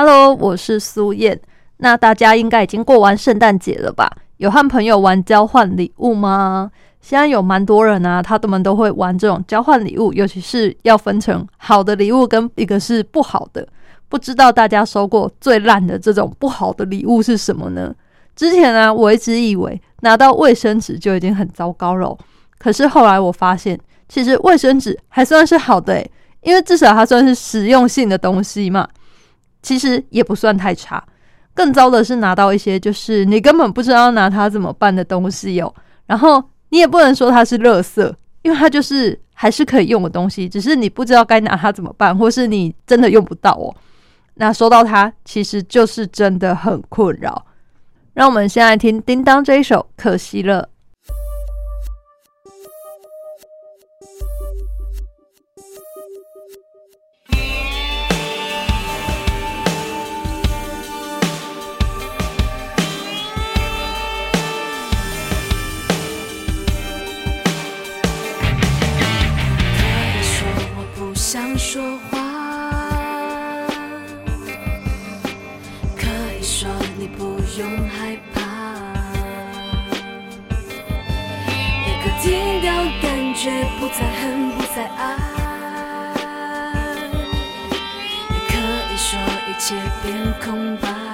？Hello，我是苏燕。那大家应该已经过完圣诞节了吧？有和朋友玩交换礼物吗？现在有蛮多人啊，他们都会玩这种交换礼物，尤其是要分成好的礼物跟一个是不好的。不知道大家收过最烂的这种不好的礼物是什么呢？之前呢，我一直以为拿到卫生纸就已经很糟糕了，可是后来我发现，其实卫生纸还算是好的，因为至少它算是实用性的东西嘛。其实也不算太差，更糟的是拿到一些就是你根本不知道拿它怎么办的东西哦。然后你也不能说它是垃圾，因为它就是还是可以用的东西，只是你不知道该拿它怎么办，或是你真的用不到哦。那收到它其实就是真的很困扰。让我们先来听叮当这一首，可惜了。不用害怕，也可停掉感觉，不再恨，不再爱，也可以说一切变空白。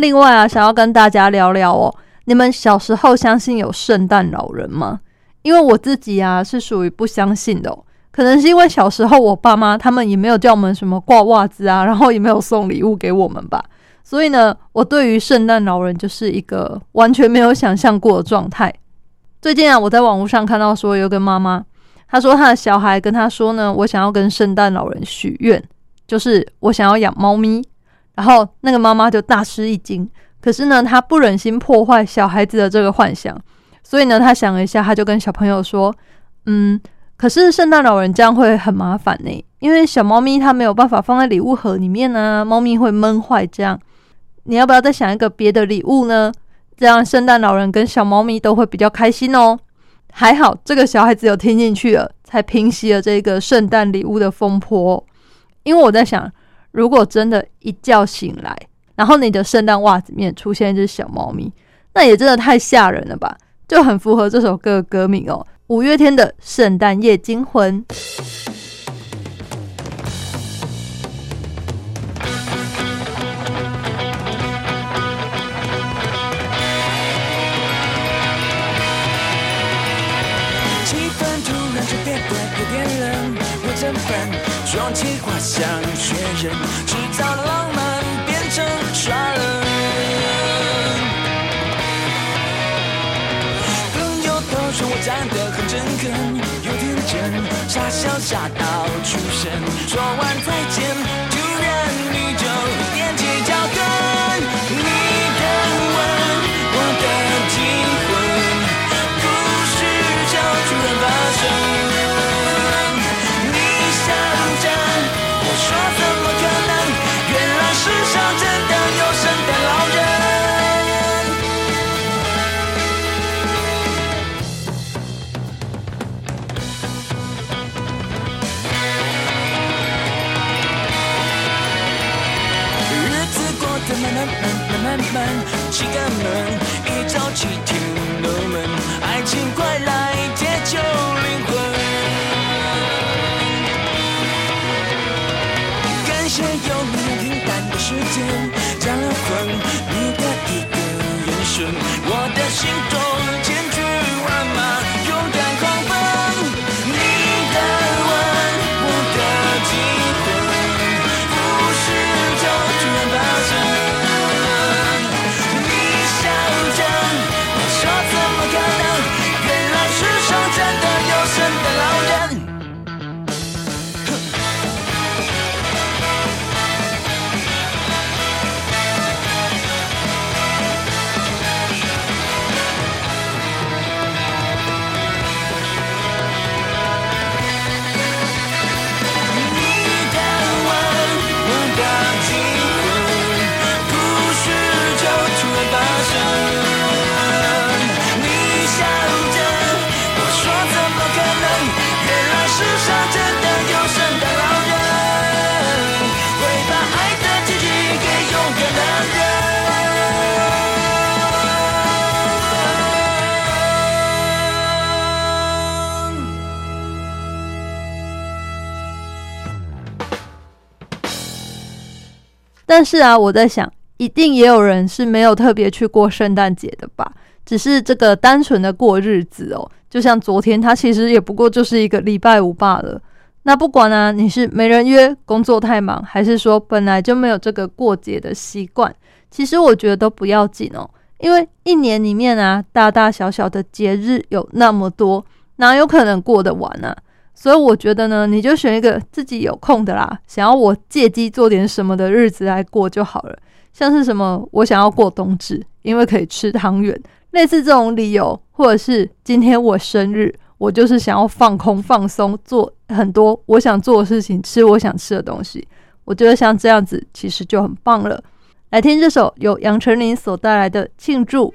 另外啊，想要跟大家聊聊哦，你们小时候相信有圣诞老人吗？因为我自己啊是属于不相信的。可能是因为小时候我爸妈他们也没有叫我们什么挂袜子啊，然后也没有送礼物给我们吧，所以呢，我对于圣诞老人就是一个完全没有想象过的状态。最近啊，我在网络上看到说有个妈妈，她说她的小孩跟她说呢，我想要跟圣诞老人许愿，就是我想要养猫咪。然后那个妈妈就大吃一惊，可是呢，她不忍心破坏小孩子的这个幻想，所以呢，她想了一下，她就跟小朋友说：“嗯，可是圣诞老人这样会很麻烦呢，因为小猫咪它没有办法放在礼物盒里面呢，猫咪会闷坏。这样，你要不要再想一个别的礼物呢？这样圣诞老人跟小猫咪都会比较开心哦。”还好这个小孩子有听进去了，才平息了这个圣诞礼物的风波。因为我在想。如果真的，一觉醒来，然后你的圣诞袜子面出现一只小猫咪，那也真的太吓人了吧？就很符合这首歌的歌名哦，五月天的《圣诞夜惊魂》。装起花像雪人，制造浪漫变成耍人。朋友都说我长得很诚恳，又天真，傻笑傻到出神。说完再见，七个门一早起天都门，爱情快来是啊，我在想，一定也有人是没有特别去过圣诞节的吧？只是这个单纯的过日子哦，就像昨天，他其实也不过就是一个礼拜五罢了。那不管呢，你是没人约、工作太忙，还是说本来就没有这个过节的习惯，其实我觉得都不要紧哦。因为一年里面啊，大大小小的节日有那么多，哪有可能过得完呢？所以我觉得呢，你就选一个自己有空的啦，想要我借机做点什么的日子来过就好了。像是什么，我想要过冬至，因为可以吃汤圆，类似这种理由，或者是今天我生日，我就是想要放空放松，做很多我想做的事情，吃我想吃的东西。我觉得像这样子其实就很棒了。来听这首由杨丞琳所带来的庆祝。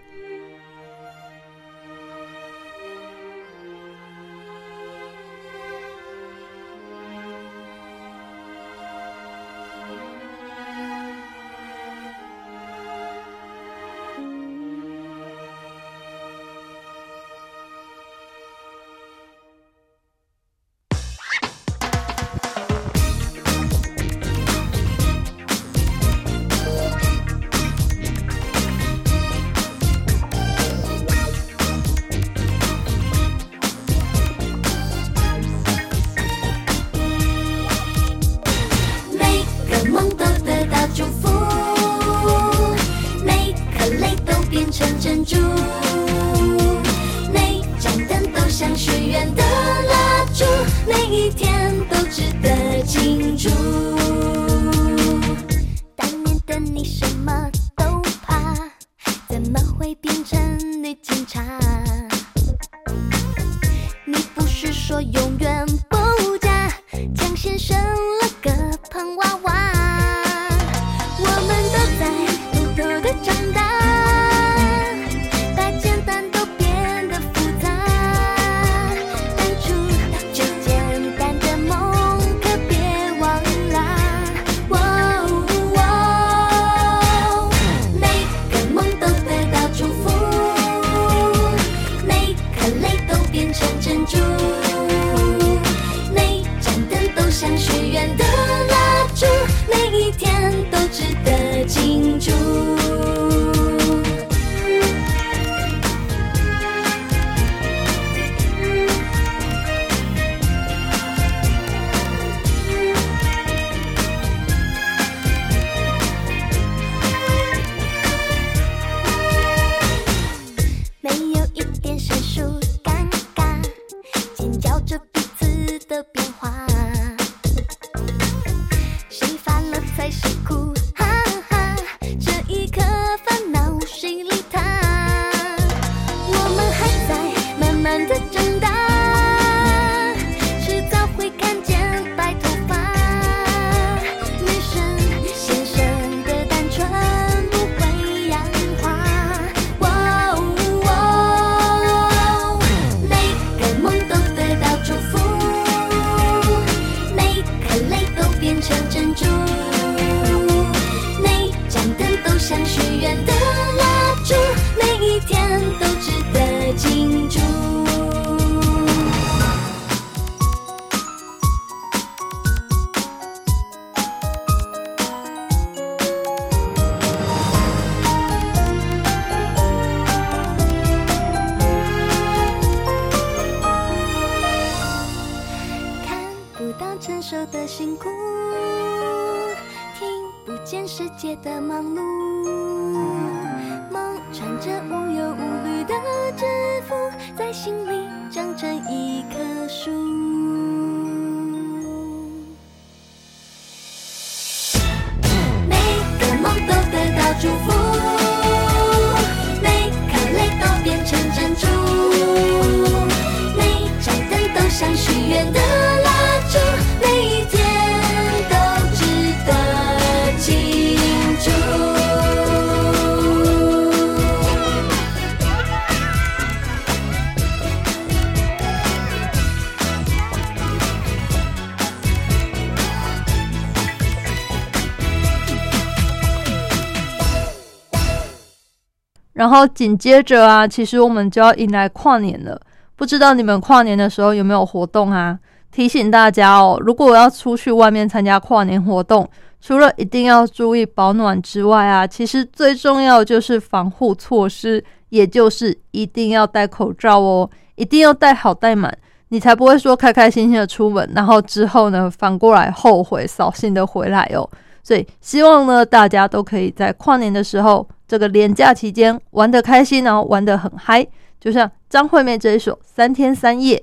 的然后紧接着啊，其实我们就要迎来跨年了。不知道你们跨年的时候有没有活动啊？提醒大家哦，如果要出去外面参加跨年活动，除了一定要注意保暖之外啊，其实最重要的就是防护措施，也就是一定要戴口罩哦，一定要戴好戴满，你才不会说开开心心的出门，然后之后呢反过来后悔扫兴的回来哦。所以希望呢，大家都可以在跨年的时候，这个连假期间玩得开心，然后玩得很嗨，就像张惠妹这一首《三天三夜》。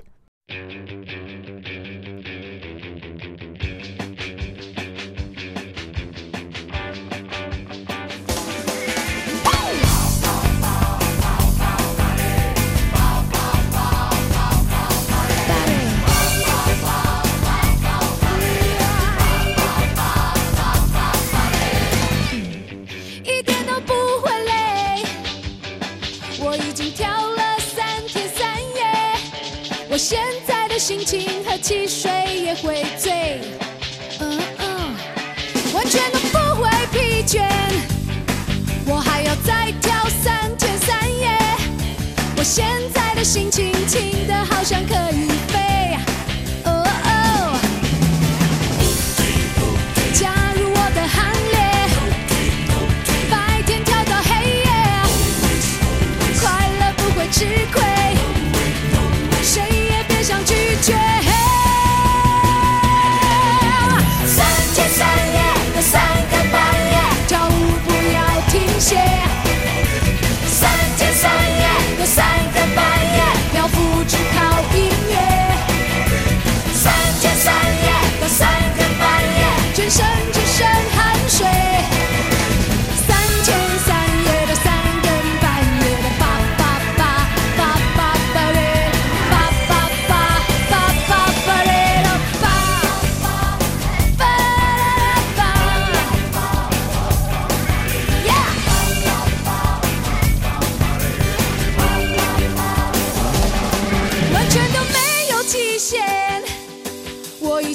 现在的心情喝汽水也会醉，嗯嗯，完全都不会疲倦。我还要再跳三天三夜，我现在的心情轻的好像可以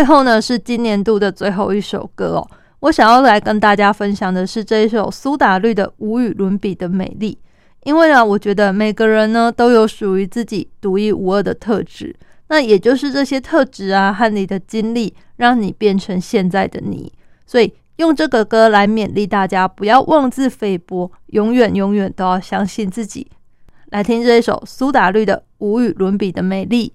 最后呢，是今年度的最后一首歌哦。我想要来跟大家分享的是这一首苏打绿的《无与伦比的美丽》，因为呢，我觉得每个人呢都有属于自己独一无二的特质，那也就是这些特质啊和你的经历，让你变成现在的你。所以用这个歌来勉励大家，不要妄自菲薄，永远永远都要相信自己。来听这一首苏打绿的《无与伦比的美丽》。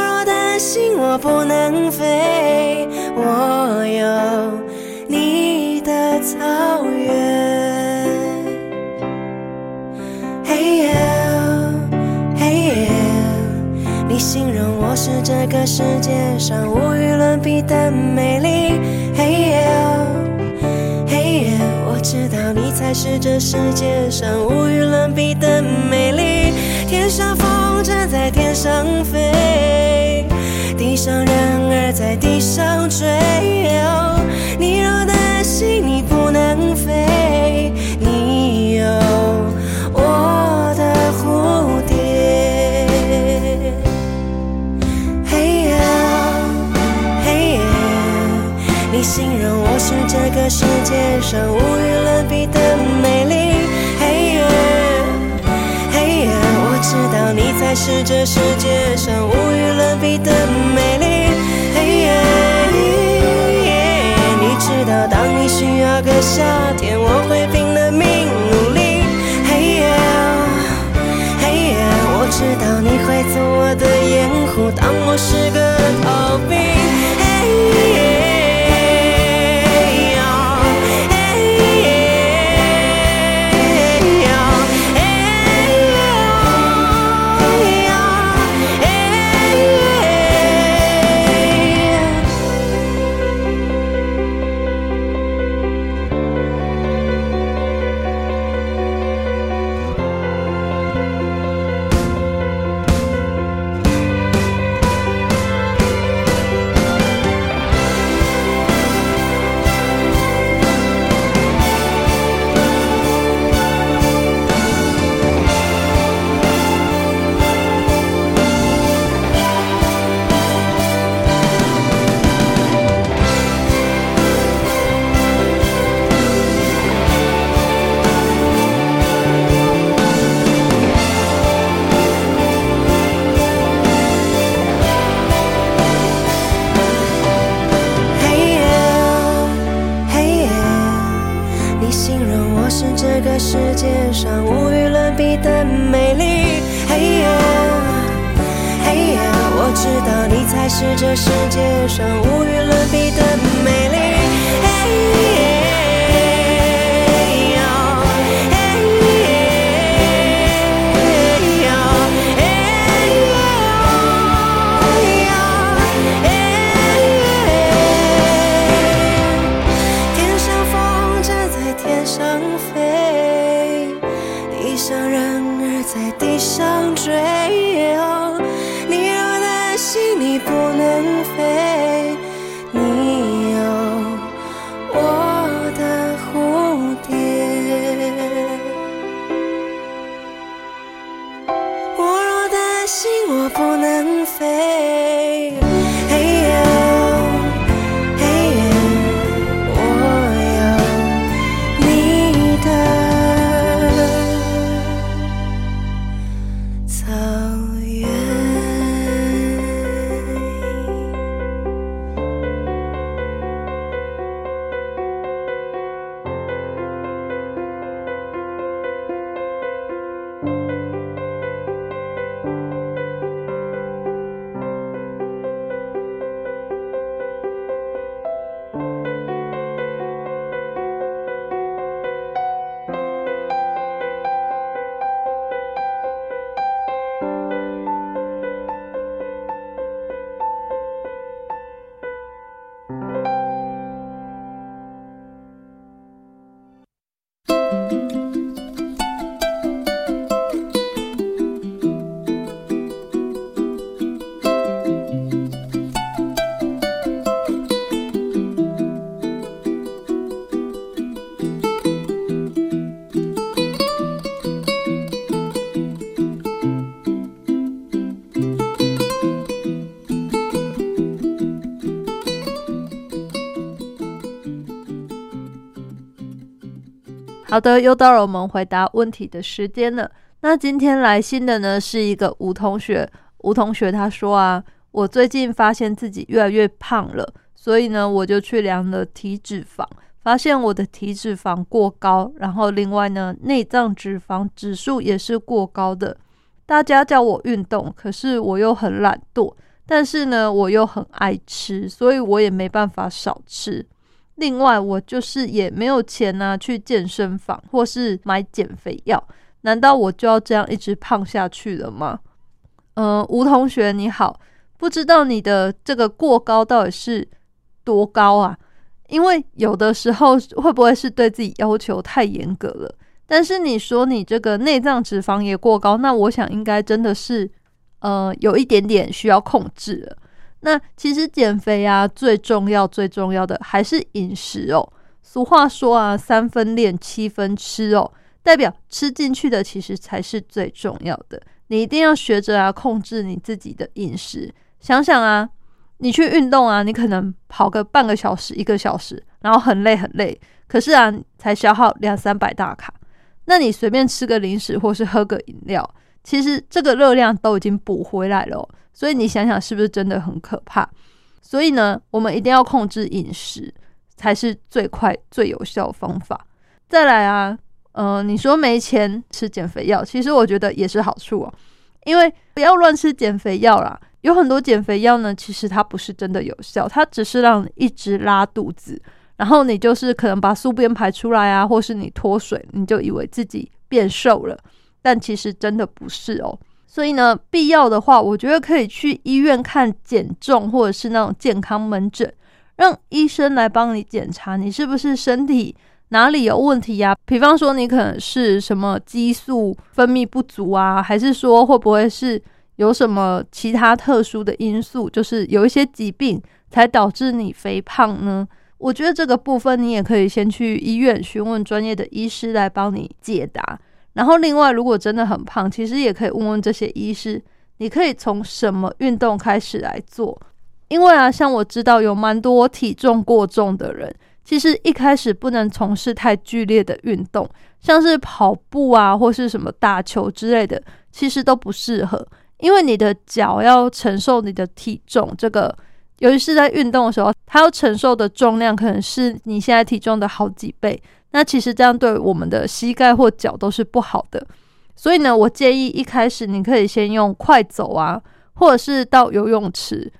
我若担心我不能飞，我有你的草原。嘿呦，嘿呦，你形容我是这个世界上无与伦比的美丽。嘿呦，嘿呦，我知道你才是这世界上无与伦比的美丽。天上风筝在天上飞，上人儿在地上追。你若担心你不能飞，你有我的蝴蝶。嘿呦，嘿呦，你形容我是这个世界上无与伦比的是这世界上无与伦比的美丽。嘿耶你知道，当你需要个夏天，我好的，又到了我们回答问题的时间了。那今天来信的呢是一个吴同学，吴同学他说啊，我最近发现自己越来越胖了，所以呢我就去量了体脂肪，发现我的体脂肪过高，然后另外呢内脏脂肪指数也是过高的。大家叫我运动，可是我又很懒惰，但是呢我又很爱吃，所以我也没办法少吃。另外，我就是也没有钱呢、去健身房或是买减肥药，难道我就要这样一直胖下去了吗？呃，吴同学你好，不知道你的这个过高到底是多高啊？因为有的时候会不会是对自己要求太严格了？但是你说你这个内脏脂肪也过高，那我想应该真的是呃有一点点需要控制了。那其实减肥啊，最重要最重要的还是饮食哦。俗话说啊，三分练，七分吃哦，代表吃进去的其实才是最重要的。你一定要学着啊，控制你自己的饮食。想想啊，你去运动啊，你可能跑个半个小时、一个小时，然后很累很累，可是啊，才消耗两三百大卡。那你随便吃个零食或是喝个饮料，其实这个热量都已经补回来了、所以你想想是不是真的很可怕？所以呢，我们一定要控制饮食，才是最快最有效的方法。再来啊，呃，你说没钱吃减肥药，其实我觉得也是好处哦，因为不要乱吃减肥药啦。有很多减肥药呢，其实它不是真的有效，它只是让你一直拉肚子，然后你就是可能把宿便排出来啊，或是你脱水，你就以为自己变瘦了，但其实真的不是哦。所以呢，必要的话，我觉得可以去医院看减重或者是那种健康门诊，让医生来帮你检查你是不是身体哪里有问题呀、比方说，你可能是什么激素分泌不足啊，还是说会不会是有什么其他特殊的因素，就是有一些疾病才导致你肥胖呢？我觉得这个部分你也可以先去医院询问专业的医师来帮你解答。然后另外，如果真的很胖，其实也可以问问这些医师，你可以从什么运动开始来做？因为啊，像我知道有蛮多体重过重的人，其实一开始不能从事太剧烈的运动，像是跑步啊，或是什么打球之类的，其实都不适合，因为你的脚要承受你的体重，这个尤其是在运动的时候，它要承受的重量可能是你现在体重的好几倍。那其实这样对我们的膝盖或脚都是不好的，所以呢，我建议一开始你可以先用快走啊，或者是到游泳池。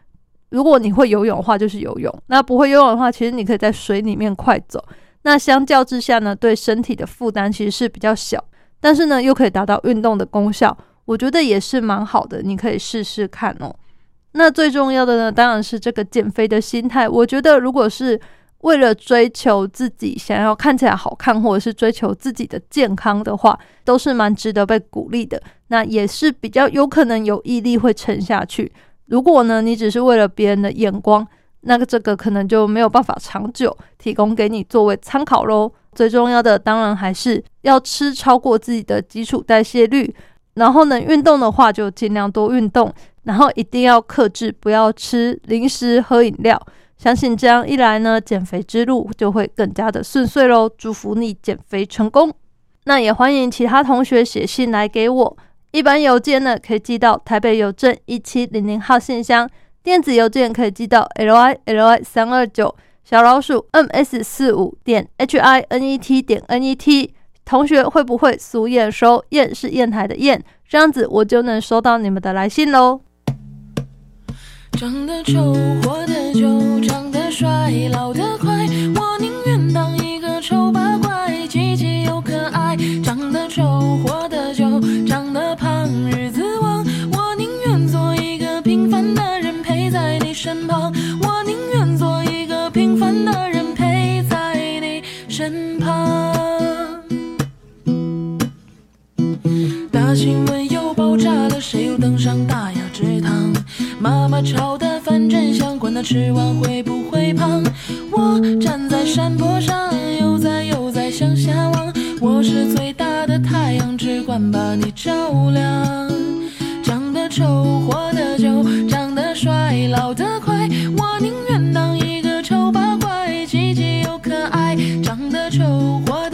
如果你会游泳的话，就是游泳；那不会游泳的话，其实你可以在水里面快走。那相较之下呢，对身体的负担其实是比较小，但是呢，又可以达到运动的功效，我觉得也是蛮好的，你可以试试看哦。那最重要的呢，当然是这个减肥的心态。我觉得如果是为了追求自己想要看起来好看，或者是追求自己的健康的话，都是蛮值得被鼓励的。那也是比较有可能有毅力会撑下去。如果呢，你只是为了别人的眼光，那个这个可能就没有办法长久提供给你作为参考喽。最重要的当然还是要吃超过自己的基础代谢率，然后呢，运动的话就尽量多运动，然后一定要克制，不要吃零食、喝饮料。相信这样一来呢，减肥之路就会更加的顺遂喽。祝福你减肥成功。那也欢迎其他同学写信来给我，一般邮件呢可以寄到台北邮政一七零零号信箱，电子邮件可以寄到 l i l i 三二九小老鼠 m s 四五点 h i n e t 点 n e t。同学会不会俗验收？验是砚台的砚，这样子我就能收到你们的来信喽。长得丑，活得久；长得帅，老得快。我宁愿当一个丑八怪，积极又可爱。长得丑，活得久；长得胖，日子旺。我宁愿做一个平凡的人，陪在你身旁。我宁愿做一个平凡的人，陪在你身旁。大新闻又爆炸了，谁又登上大？妈妈炒的饭真香，管他吃完会不会胖。我站在山坡上，悠哉悠哉向下望。我是最大的太阳，只管把你照亮。长得丑，活得久；长得帅，老得快。我宁愿当一个丑八怪，积极又可爱。长得丑，活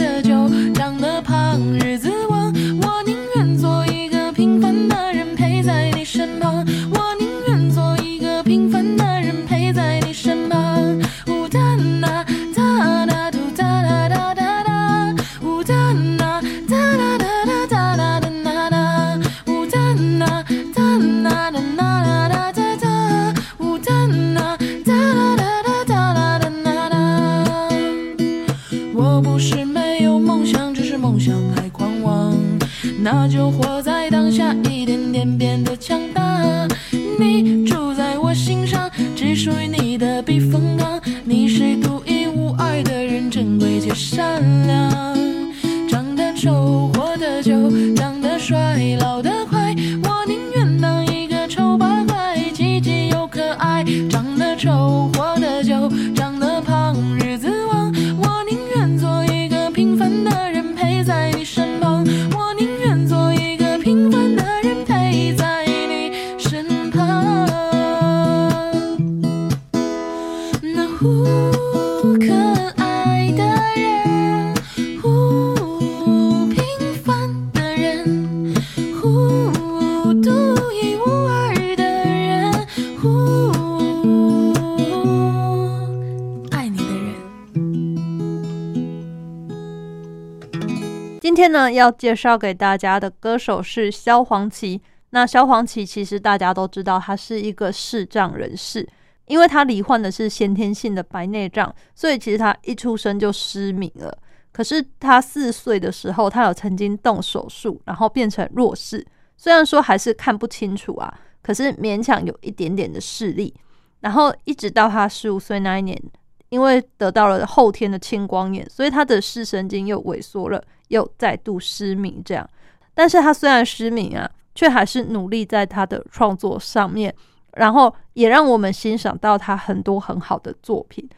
要介绍给大家的歌手是萧煌奇。那萧煌奇其实大家都知道，他是一个视障人士，因为他罹患的是先天性的白内障，所以其实他一出生就失明了。可是他四岁的时候，他有曾经动手术，然后变成弱视。虽然说还是看不清楚啊，可是勉强有一点点的视力。然后一直到他十五岁那一年，因为得到了后天的青光眼，所以他的视神经又萎缩了，又再度失明。这样，但是他虽然失明啊，却还是努力在他的创作上面，然后也让我们欣赏到他很多很好的作品。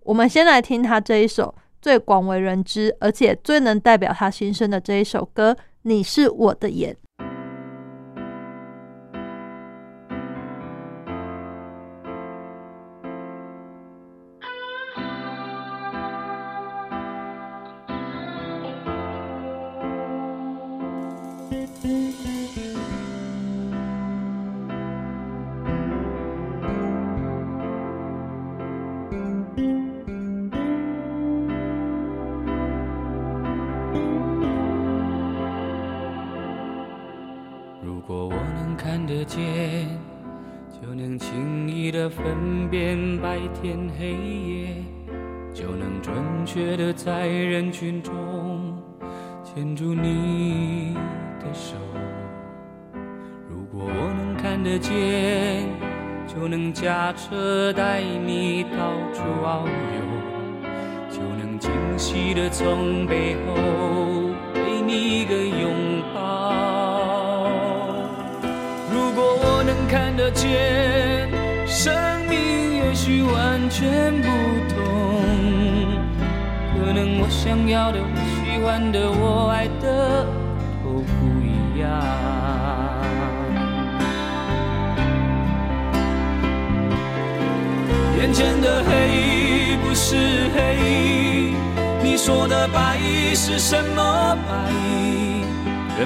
我们先来听他这一首。最广为人知，而且最能代表他心声的这一首歌，《你是我的眼》。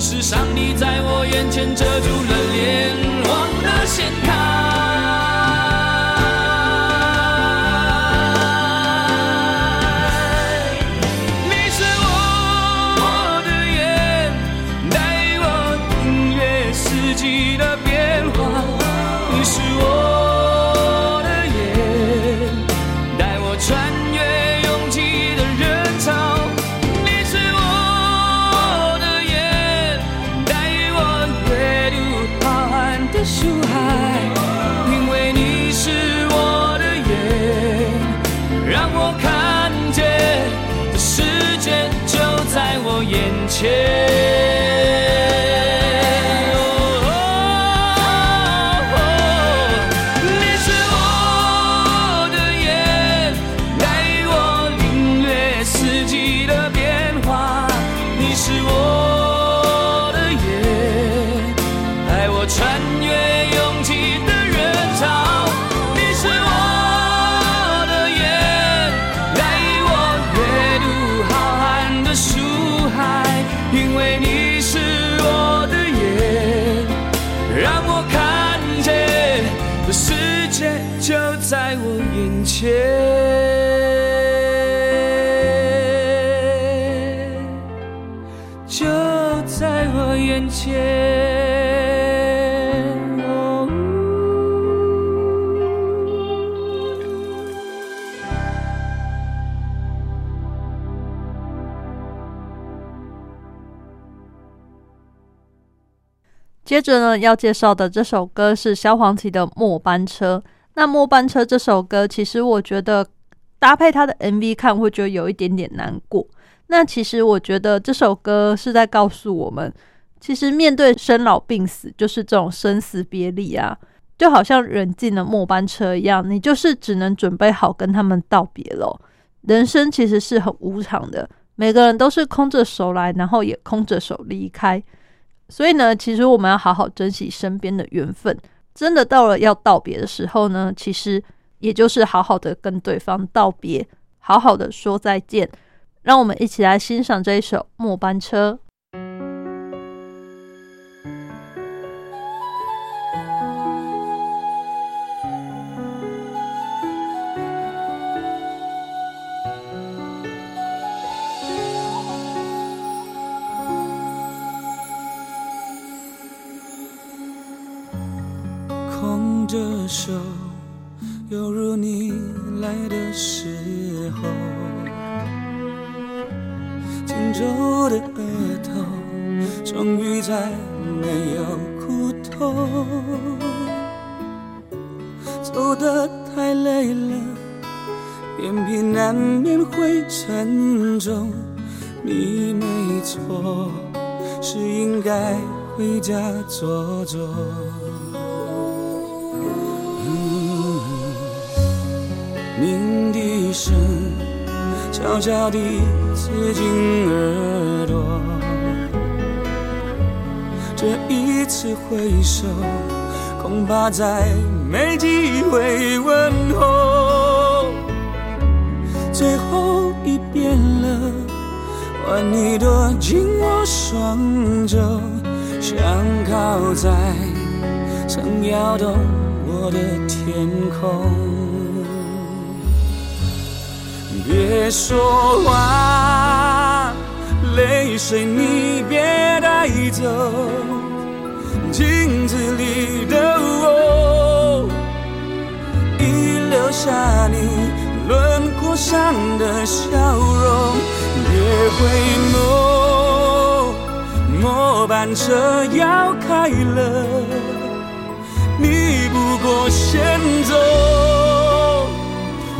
是不是上帝在我眼前遮住了脸，着呢，要介绍的这首歌是萧煌奇的《末班车》。那《末班车》这首歌，其实我觉得搭配他的 MV 看，会觉得有一点点难过。那其实我觉得这首歌是在告诉我们，其实面对生老病死，就是这种生死别离啊，就好像人进了末班车一样，你就是只能准备好跟他们道别了。人生其实是很无常的，每个人都是空着手来，然后也空着手离开。所以呢，其实我们要好好珍惜身边的缘分。真的到了要道别的时候呢，其实也就是好好的跟对方道别，好好的说再见。让我们一起来欣赏这一首《末班车》。再没机会问候。最后一遍了，换你躲进我双肘，想靠在曾摇动我的天空。别说话，泪水你别带走，镜子里的下你轮廓上的笑容。别回眸，末班车要开了，你不过先走。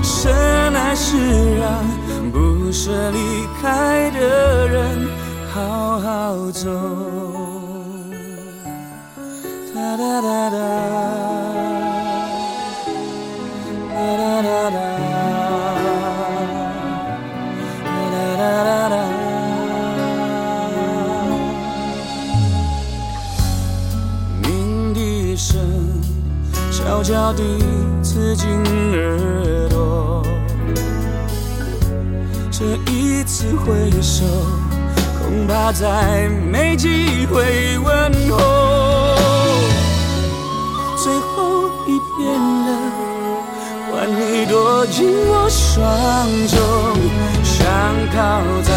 深爱是让不舍离开的人好好走。哒哒哒，哒悄悄地刺进耳朵。这一次挥手，恐怕再没机会问候。最后一遍了，换你躲进我双手，想靠在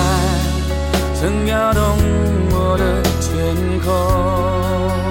曾摇动我的天空。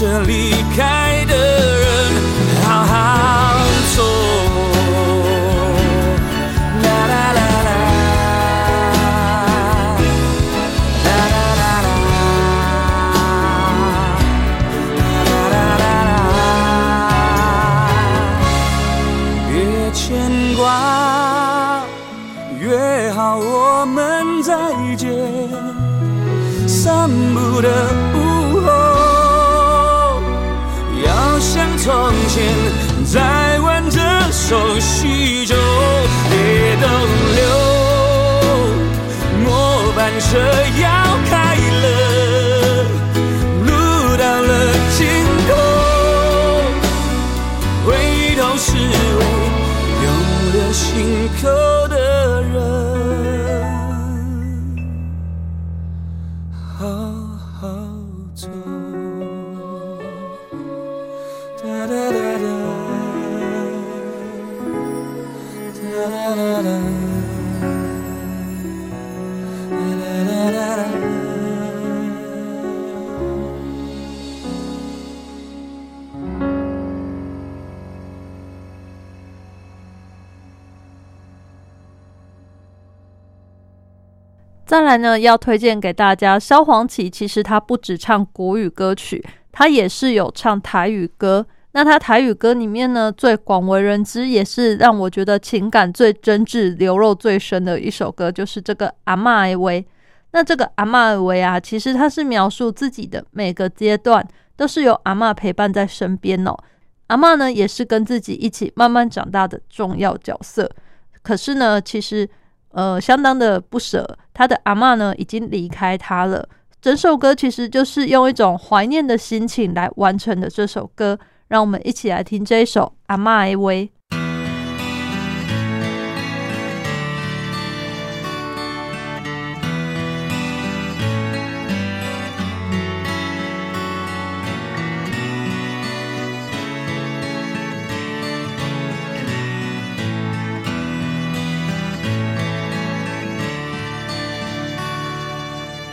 这离开末来呢，要推荐给大家萧煌奇。其实他不只唱国语歌曲，他也是有唱台语歌。那他台语歌里面呢，最广为人知，也是让我觉得情感最真挚、流露最深的一首歌，就是这个《阿嬷的维》。那这个《阿嬷的维》啊，其实他是描述自己的每个阶段都是有阿嬷陪伴在身边哦。阿嬷呢，也是跟自己一起慢慢长大的重要角色。可是呢，其实呃，相当的不舍，他的阿嬷呢已经离开他了。整首歌其实就是用一种怀念的心情来完成的这首歌，让我们一起来听这一首《阿嬷的维》。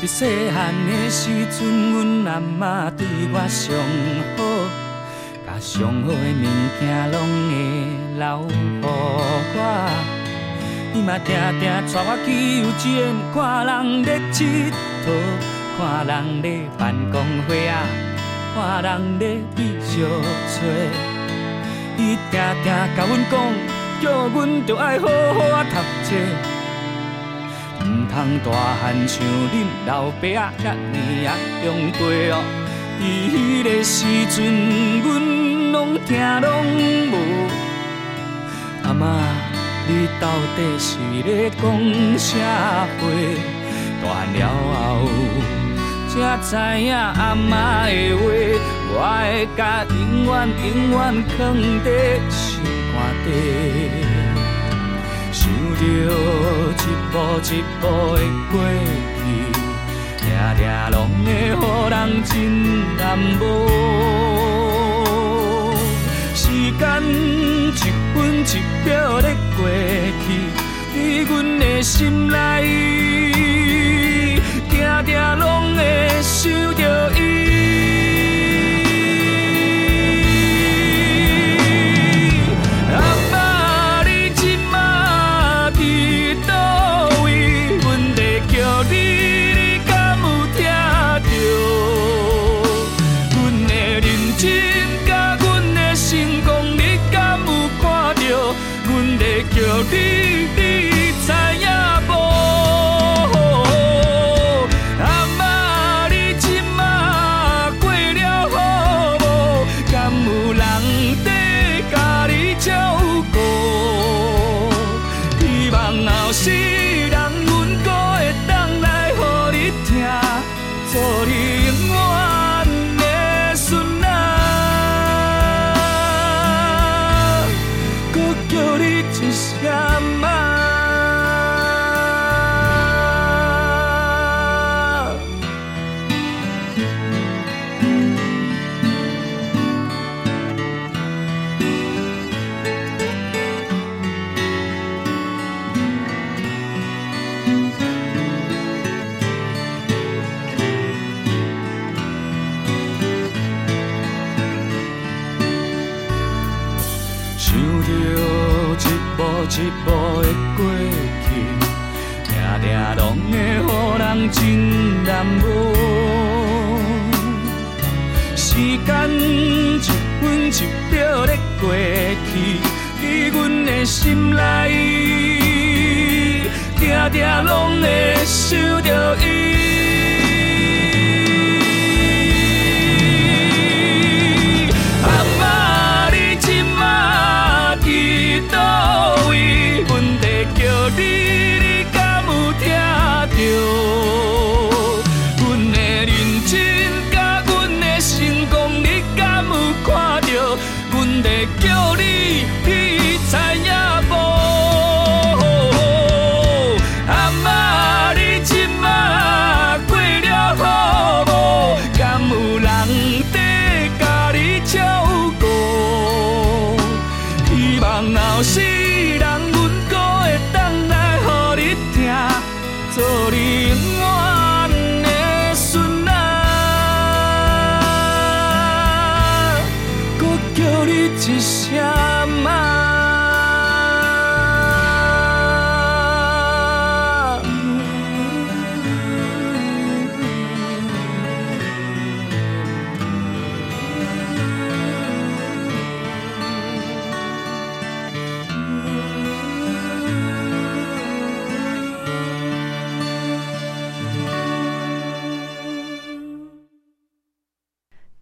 细汉的时阵，阮阿嬷对我上好，甲上好的物件拢会留予我。伊嘛定定带我去游园，看人咧佚佗，看人咧办公会啊，看人咧美小吹。伊定定甲阮讲，叫阮着爱好好啊读册。通大汉像恁老爸啊，遐尼啊用过哦。伊迄个时阵，阮拢听拢无。阿嬷，你到底是咧讲啥话？大了后，才知影阿嬷的话，我会甲永远永远藏在心肝底。着一步一步的过去，常常拢会予人真难无。时间一分一秒的过去，伫阮的心内，定定拢会想着伊。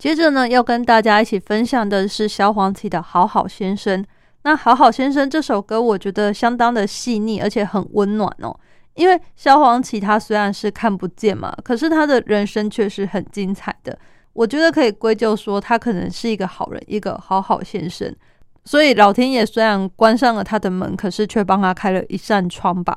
接着呢，要跟大家一起分享的是萧煌奇的《好好先生》。那《好好先生》这首歌，我觉得相当的细腻，而且很温暖哦。因为萧煌奇他虽然是看不见嘛，可是他的人生却是很精彩的。我觉得可以归咎说，他可能是一个好人，一个好好先生。所以老天爷虽然关上了他的门，可是却帮他开了一扇窗吧。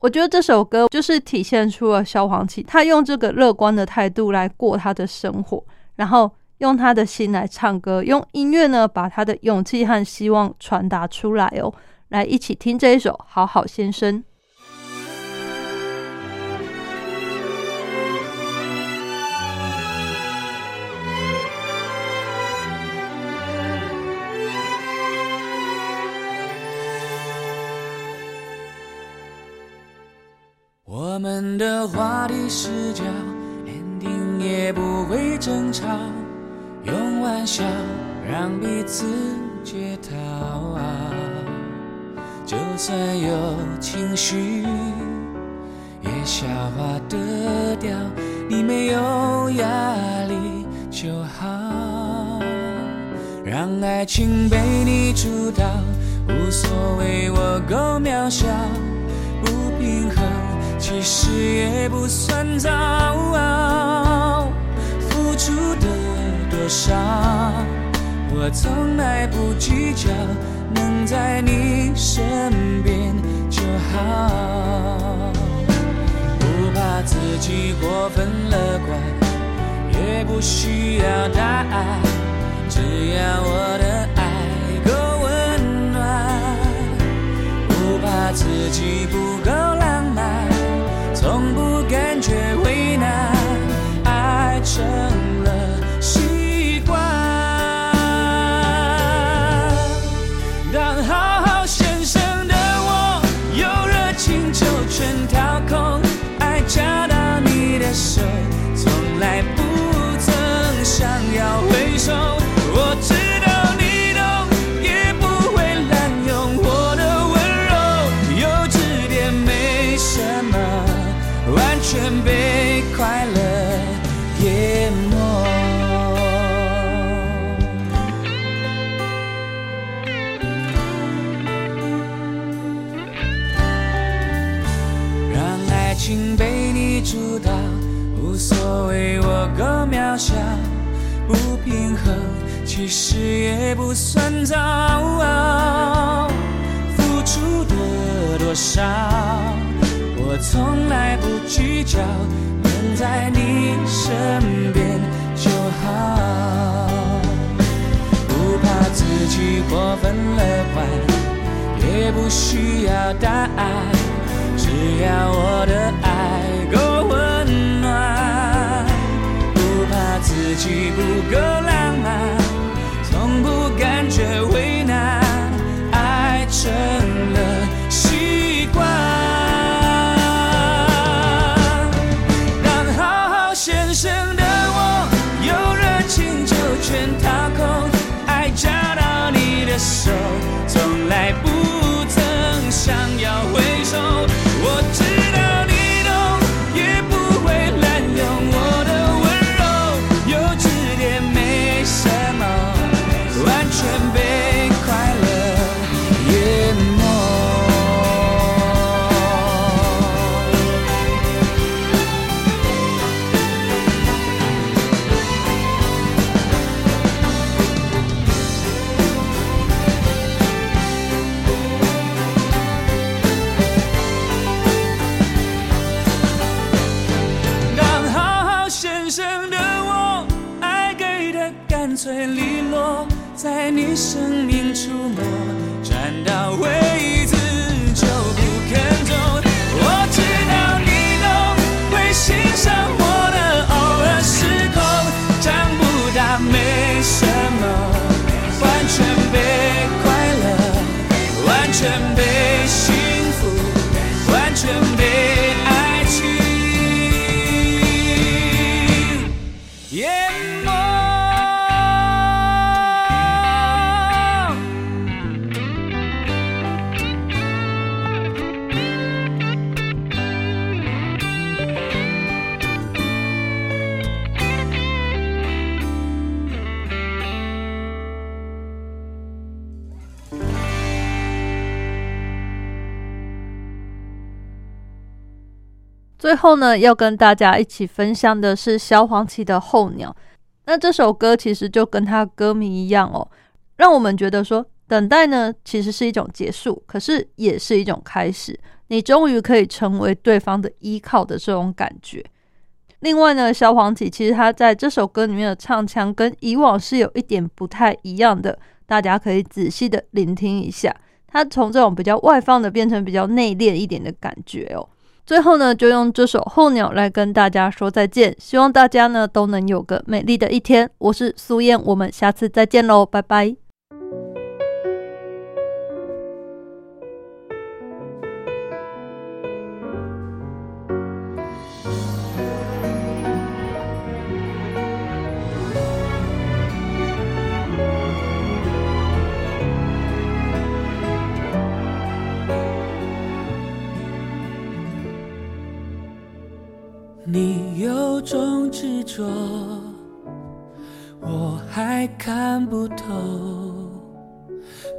我觉得这首歌就是体现出了萧煌奇，他用这个乐观的态度来过他的生活。然后用他的心来唱歌，用音乐呢把他的勇气和希望传达出来哦。来，一起听这一首《好好先生》。我们的话题是叫也不会争吵，用玩笑让彼此解套啊。就算有情绪，也消化得掉。你没有压力就好，让爱情被你主导，无所谓我够渺小，不平衡。其实也不算糟，多少，我从来不计较，能在你身边就好。不怕自己过分乐观，也不需要答案，只要我的爱够温暖。不怕自己不够也不算糟。付出的多少？我从来不计较，能在你身边就好。不怕自己过分乐观，也不需要答案，只要我的爱够温暖。不怕自己不够浪漫，不感觉为难爱成了习惯。后呢，要跟大家一起分享的是萧煌奇的《候鸟》。那这首歌其实就跟他歌名一样哦，让我们觉得说，等待呢其实是一种结束，可是也是一种开始。你终于可以成为对方的依靠的这种感觉。另外呢，萧煌奇其实他在这首歌里面的唱腔跟以往是有一点不太一样的，大家可以仔细的聆听一下。他从这种比较外放的变成比较内敛一点的感觉哦。最后呢，就用这首《候鸟》来跟大家说再见。希望大家呢都能有个美丽的一天。我是苏燕，我们下次再见喽，拜拜。看不透。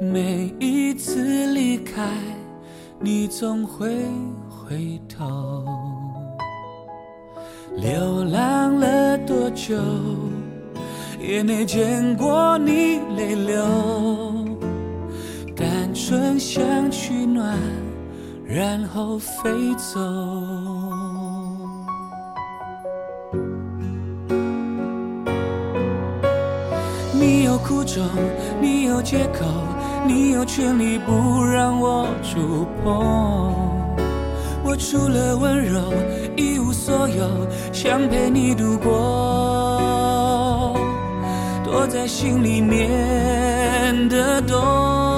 每一次离开，你总会回头。流浪了多久，也没见过你泪流。单纯想取暖，然后飞走。你有苦衷，你有借口，你有权利不让我触碰。我除了温柔一无所有，想陪你度过，躲在心里面的洞。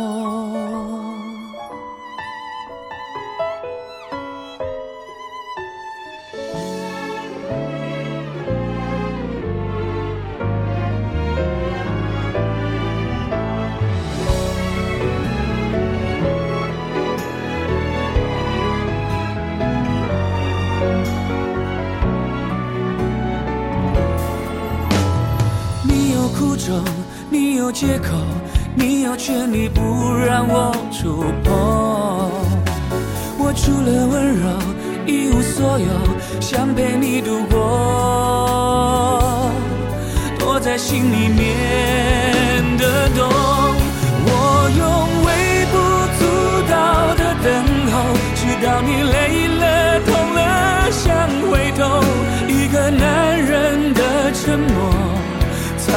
借口你有权利不让我触碰。我除了温柔一无所有想陪你度过。躲在心里面的洞我用微不足道的等候直到你累了痛了想回头。一个男人的沉默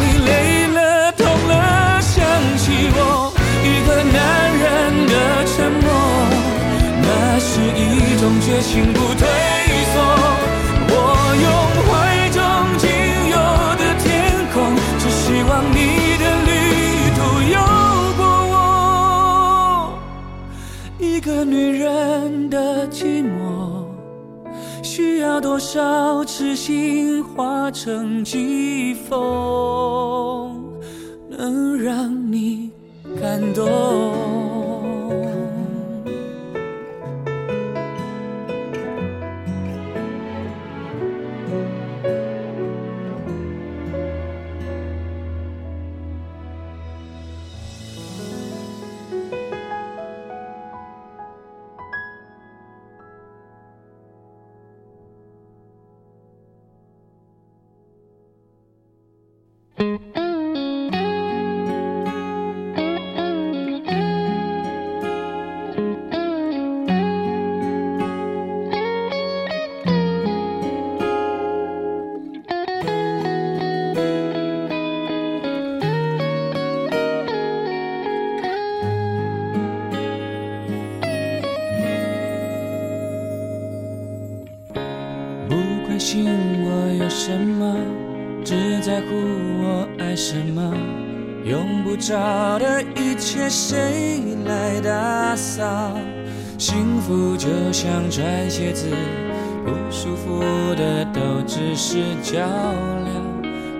你累了、痛了，想起我。一个男人的沉默，那是一种绝情不退缩。我用怀中仅有的天空，只希望你的旅途有过我。一个女人多少痴心化成疾风，能让你感动？不舒服的都只是较量，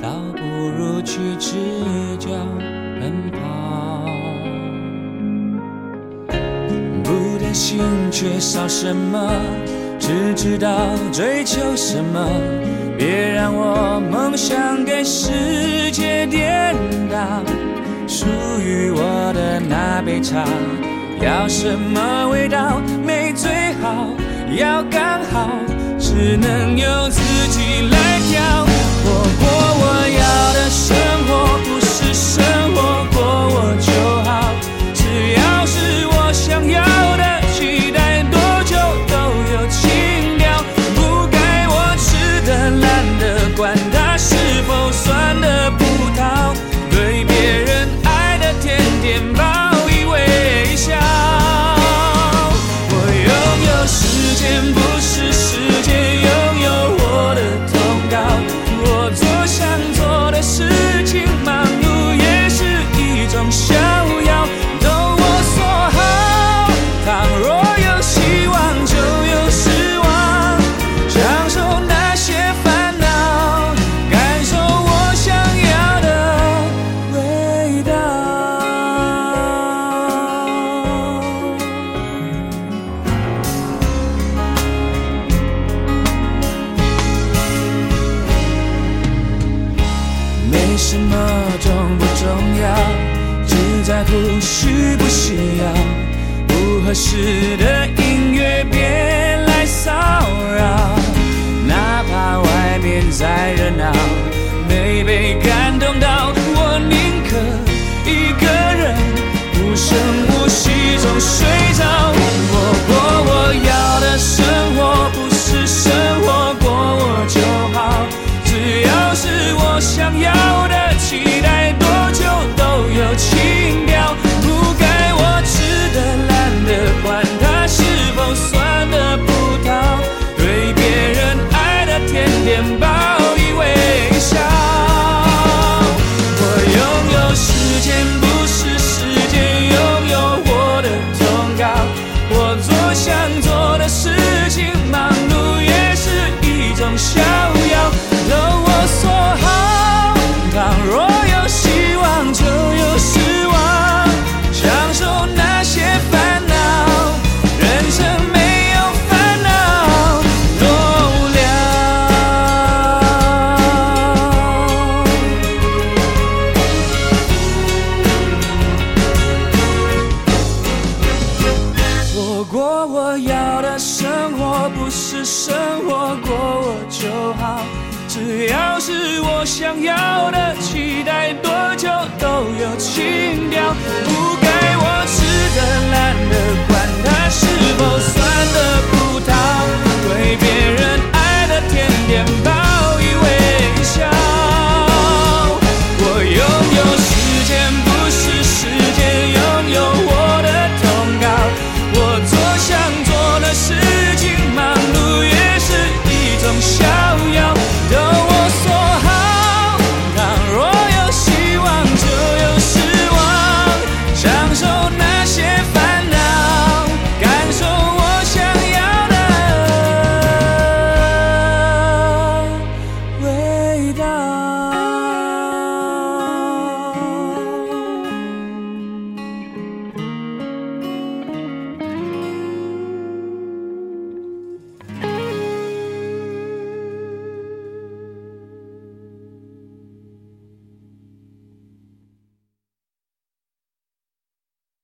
倒不如去赤脚奔跑。不担心缺少什么，只知道追求什么。别让我梦想给世界颠倒，属于我的那杯茶，要什么味道？没最好，要刚好，只能由自己来挑。我过我要的生活，不是生活过我就好，只要是我想要的，